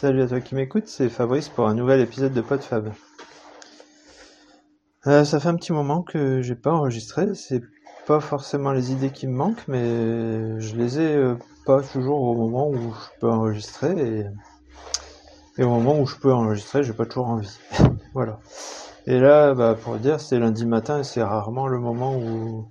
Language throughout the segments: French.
Salut à toi qui m'écoute, c'est Fabrice pour un nouvel épisode de PodFab. Euh, ça fait un petit moment que j'ai pas enregistré, c'est pas forcément les idées qui me manquent, mais je les ai euh, pas toujours au moment où je peux enregistrer et, au moment où je peux enregistrer, j'ai pas toujours envie. voilà. Et là, bah, pour dire, c'est lundi matin et c'est rarement le moment où,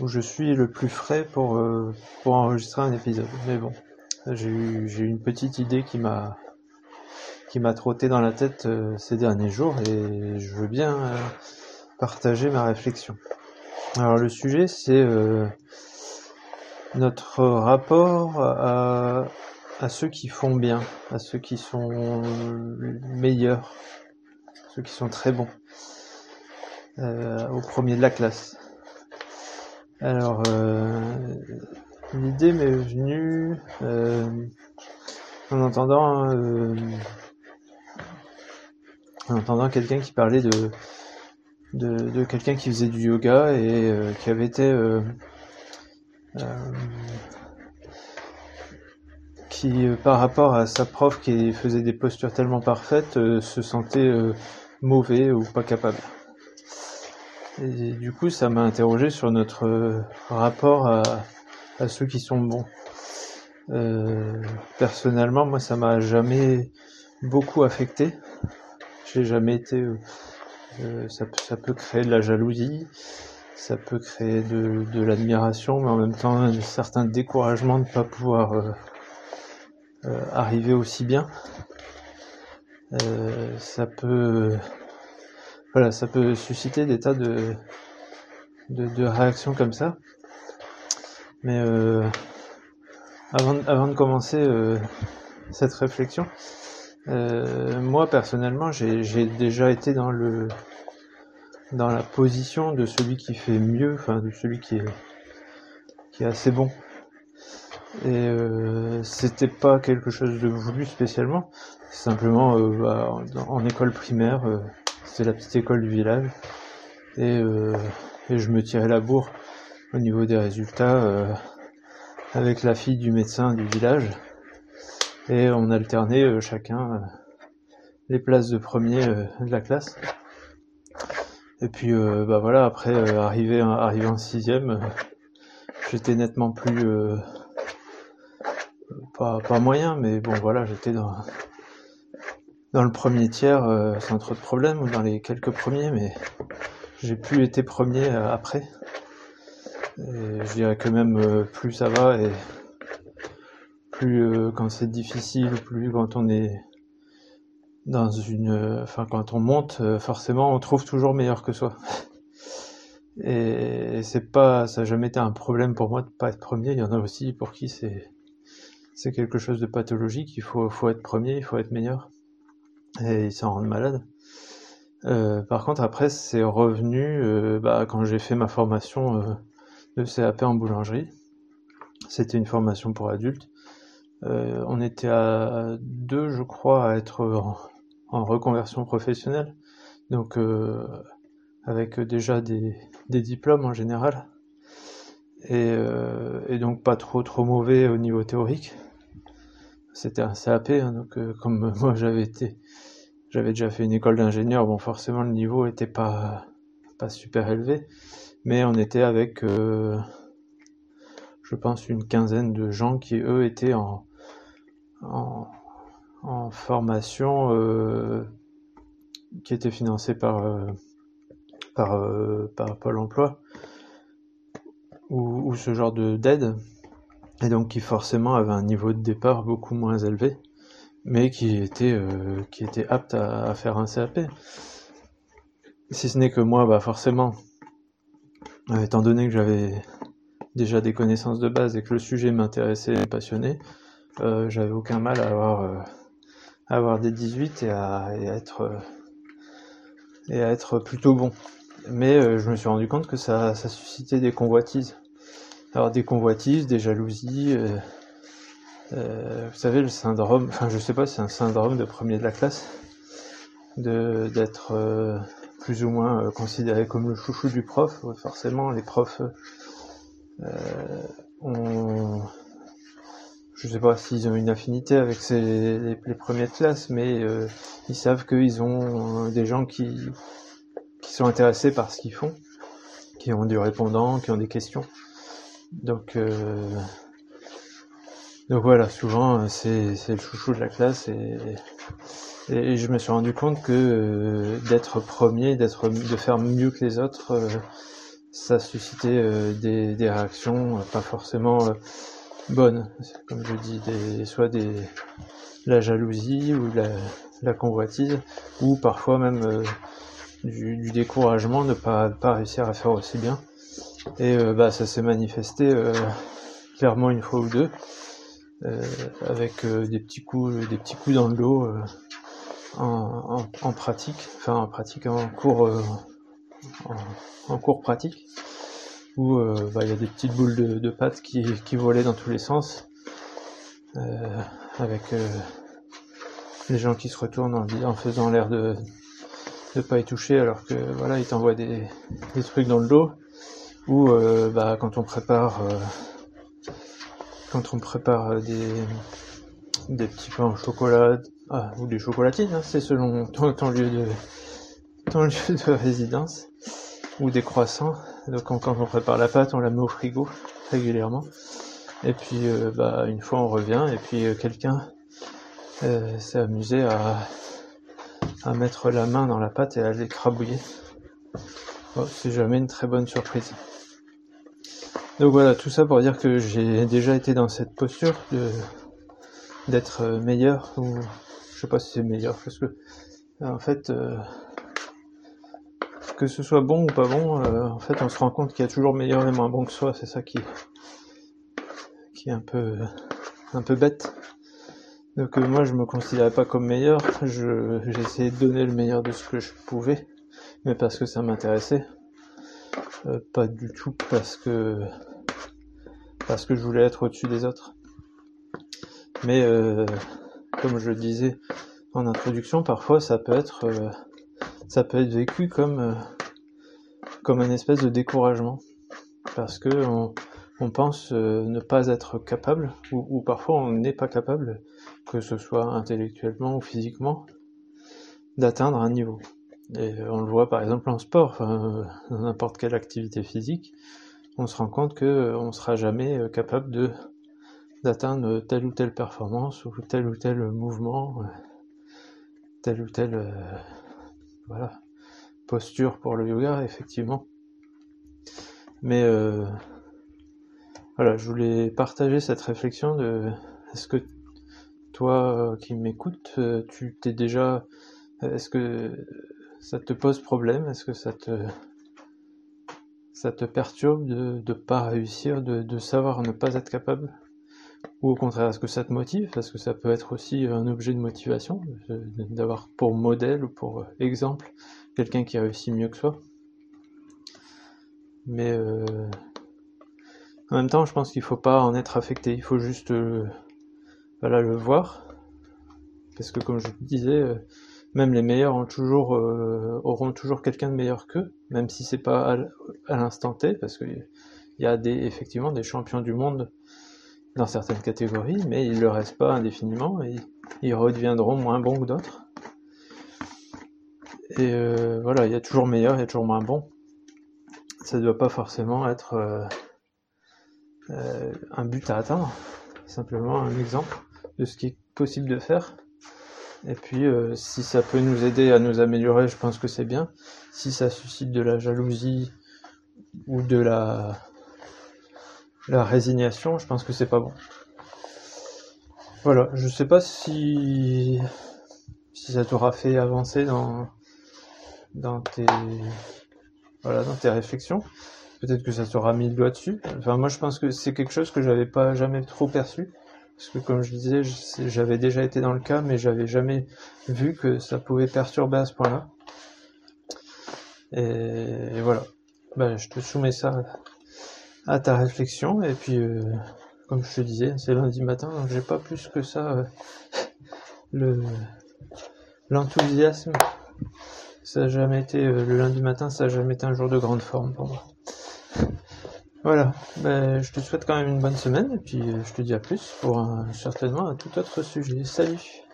où je suis le plus frais pour, euh, pour enregistrer un épisode. Mais bon, j'ai eu, une petite idée qui m'a qui m'a trotté dans la tête euh, ces derniers jours et je veux bien euh, partager ma réflexion. Alors le sujet c'est euh, notre rapport à, à ceux qui font bien, à ceux qui sont meilleurs, ceux qui sont très bons, au premier de la classe. Alors l'idée m'est venue en entendant en entendant quelqu'un qui parlait de, de, quelqu'un qui faisait du yoga et euh, qui avait été euh, euh, qui par rapport à sa prof qui faisait des postures tellement parfaites se sentait mauvais ou pas capable. Et du coup ça m'a interrogé sur notre rapport à, à ceux qui sont bons. personnellement moi ça m'a jamais beaucoup affecté j'ai jamais été. Euh, euh, ça, ça, peut créer de la jalousie, ça peut créer de, de l'admiration, mais en même temps un certain découragement de ne pas pouvoir euh, arriver aussi bien. ça peut, voilà, ça peut susciter des tas de, de, de réactions comme ça. Mais avant, avant de commencer cette réflexion, euh, moi personnellement, j'ai déjà été dans le dans la position de celui qui fait mieux, enfin de celui qui est qui est assez bon. Et euh, c'était pas quelque chose de voulu spécialement. Simplement, euh, bah, en, école primaire, euh, c'était la petite école du village, et, et je me tirais la bourre au niveau des résultats avec la fille du médecin du village et on alternait euh, chacun euh, les places de premier euh, de la classe. Et puis bah voilà, après arrivé arrivé en sixième, j'étais nettement plus pas, pas moyen, mais bon voilà, j'étais dans dans le premier tiers sans trop de problèmes, ou dans les quelques premiers, mais j'ai plus été premier après. Je dirais que même plus ça va et plus euh, quand c'est difficile, plus quand on est dans une, euh, enfin quand on monte, euh, forcément on trouve toujours meilleur que soi. Et c'est pas, ça n'a jamais été un problème pour moi de pas être premier. Il y en a aussi pour qui c'est c'est quelque chose de pathologique. Il faut faut être premier, il faut être meilleur, et ils s'en rendent malades. par contre, après, c'est revenu bah, quand j'ai fait ma formation de CAP en boulangerie. C'était une formation pour adultes. Euh, on était à deux, je crois, à être en, reconversion professionnelle, donc euh, avec déjà des, diplômes en général, euh, et, donc pas trop trop mauvais au niveau théorique. C'était un CAP, hein, donc comme moi j'avais été, j'avais déjà fait une école d'ingénieur, bon forcément le niveau était pas pas super élevé, mais on était avec je pense une quinzaine de gens qui eux étaient en, en, formation euh, qui était financée par, euh, par, euh, par Pôle emploi ou, ce genre de d'aide. Et donc qui forcément avait un niveau de départ beaucoup moins élevé mais qui était qui était apte à, faire un CAP si ce n'est que moi bah forcément étant donné que j'avais déjà des connaissances de base et que le sujet m'intéressait et me passionnait euh, j'avais aucun mal à avoir, euh, avoir des 18 et à, être euh, et à être plutôt bon. Mais je me suis rendu compte que ça, ça suscitait des convoitises. Alors des convoitises, des jalousies. vous savez le syndrome, enfin je sais pas, c'est un syndrome de premier de la classe, d'être plus ou moins considéré comme le chouchou du prof. forcément, les profs ont je sais pas s'ils ont une affinité avec les, les, premières classes, mais euh, ils savent qu'ils ont euh, des gens qui, sont intéressés par ce qu'ils font, qui ont du répondant, qui ont des questions. Donc, euh, donc voilà, souvent c'est le chouchou de la classe et, et, je me suis rendu compte que d'être premier, d'être de faire mieux que les autres, ça suscitait des, des réactions pas forcément bonne, comme je dis, des, soit des, la jalousie ou la, la convoitise, ou parfois même euh, du, découragement de pas, pas réussir à faire aussi bien. Et euh, bah, ça s'est manifesté euh, clairement une fois ou deux, avec des petits coups, des petits coups dans le dos en, pratique, enfin en pratique en cours, en, en cours pratique où euh, bah, il y a des petites boules de, pâte qui, volaient dans tous les sens, euh, avec euh, les gens qui se retournent en, faisant l'air de ne pas y toucher alors que voilà ils t'envoient des, des, trucs dans le dos ou bah, quand on prépare quand on prépare des, des petits pains au chocolat ah, ou des chocolatines hein, c'est selon ton, lieu de ton lieu de résidence ou des croissants donc quand, on prépare la pâte, on la met au frigo régulièrement. Et puis euh, bah, une fois on revient et puis euh, quelqu'un euh, s'est amusé à, mettre la main dans la pâte et à l'écrabouiller. c'est jamais une très bonne surprise. Donc voilà, tout ça pour dire que j'ai déjà été dans cette posture de d'être meilleur ou je sais pas si c'est meilleur parce que en fait que ce soit bon ou pas bon, euh, en fait, on se rend compte qu'il y a toujours meilleur et moins bon que soi. C'est ça qui, qui est un peu, un peu bête. Donc euh, moi, je me considérais pas comme meilleur. Je, j'ai essayé de donner le meilleur de ce que je pouvais, mais parce que ça m'intéressait. Euh, pas du tout parce que, parce que je voulais être au-dessus des autres. Mais comme je le disais en introduction, parfois ça peut être ça peut être vécu comme euh, comme un espèce de découragement. Parce que on, pense euh, ne pas être capable ou, parfois on n'est pas capable que ce soit intellectuellement ou physiquement d'atteindre un niveau. Et on le voit par exemple en sport dans n'importe quelle activité physique on se rend compte que on sera jamais euh, capable de d'atteindre telle ou telle performance ou tel ou tel mouvement tel ou tel voilà, posture pour le yoga, effectivement. Mais euh, voilà, je voulais partager cette réflexion de est-ce que toi euh, qui m'écoutes, euh, tu t'es déjà est-ce que ça te pose problème? Est-ce que ça te ça te perturbe de ne pas réussir, de, de savoir ne pas être capable? Ou au contraire, est-ce que ça te motive? Parce que ça peut être aussi un objet de motivation, d'avoir pour modèle ou pour exemple quelqu'un qui réussit mieux que soi? Mais euh, en même temps, je pense qu'il faut pas en être affecté, il faut juste euh, voilà, le voir. Parce que comme je disais, euh, même les meilleurs ont toujours, auront toujours quelqu'un de meilleur qu'eux, même si c'est pas à, l'instant T, parce qu'il y a des, effectivement des champions du monde dans certaines catégories, mais ils ne le restent pas indéfiniment et ils redeviendront moins bons que d'autres. Et euh, voilà, il y a toujours meilleur, il y a toujours moins bon. Ça ne doit pas forcément être euh, euh, un but à atteindre, simplement un exemple de ce qui est possible de faire. Et puis, si ça peut nous aider à nous améliorer, je pense que c'est bien. Si ça suscite de la jalousie ou de la la résignation, je pense que c'est pas bon. Voilà, je sais pas si ça t'aura fait avancer dans dans tes voilà dans tes réflexions. Peut-être que ça t'aura mis le doigt dessus. Enfin moi je pense que c'est quelque chose que j'avais pas jamais trop perçu parce que comme je disais, j'avais déjà été dans le cas mais j'avais jamais vu que ça pouvait perturber à ce point-là. Et, voilà. Ben, je te soumets ça à ta réflexion. Et puis, euh, comme je te disais, c'est lundi matin, donc j'ai pas plus que ça euh, le l'enthousiasme. Ça a jamais été euh, le lundi matin, ça a jamais été un jour de grande forme pour moi. Voilà, ben, je te souhaite quand même une bonne semaine et puis je te dis à plus pour certainement un tout autre sujet. Salut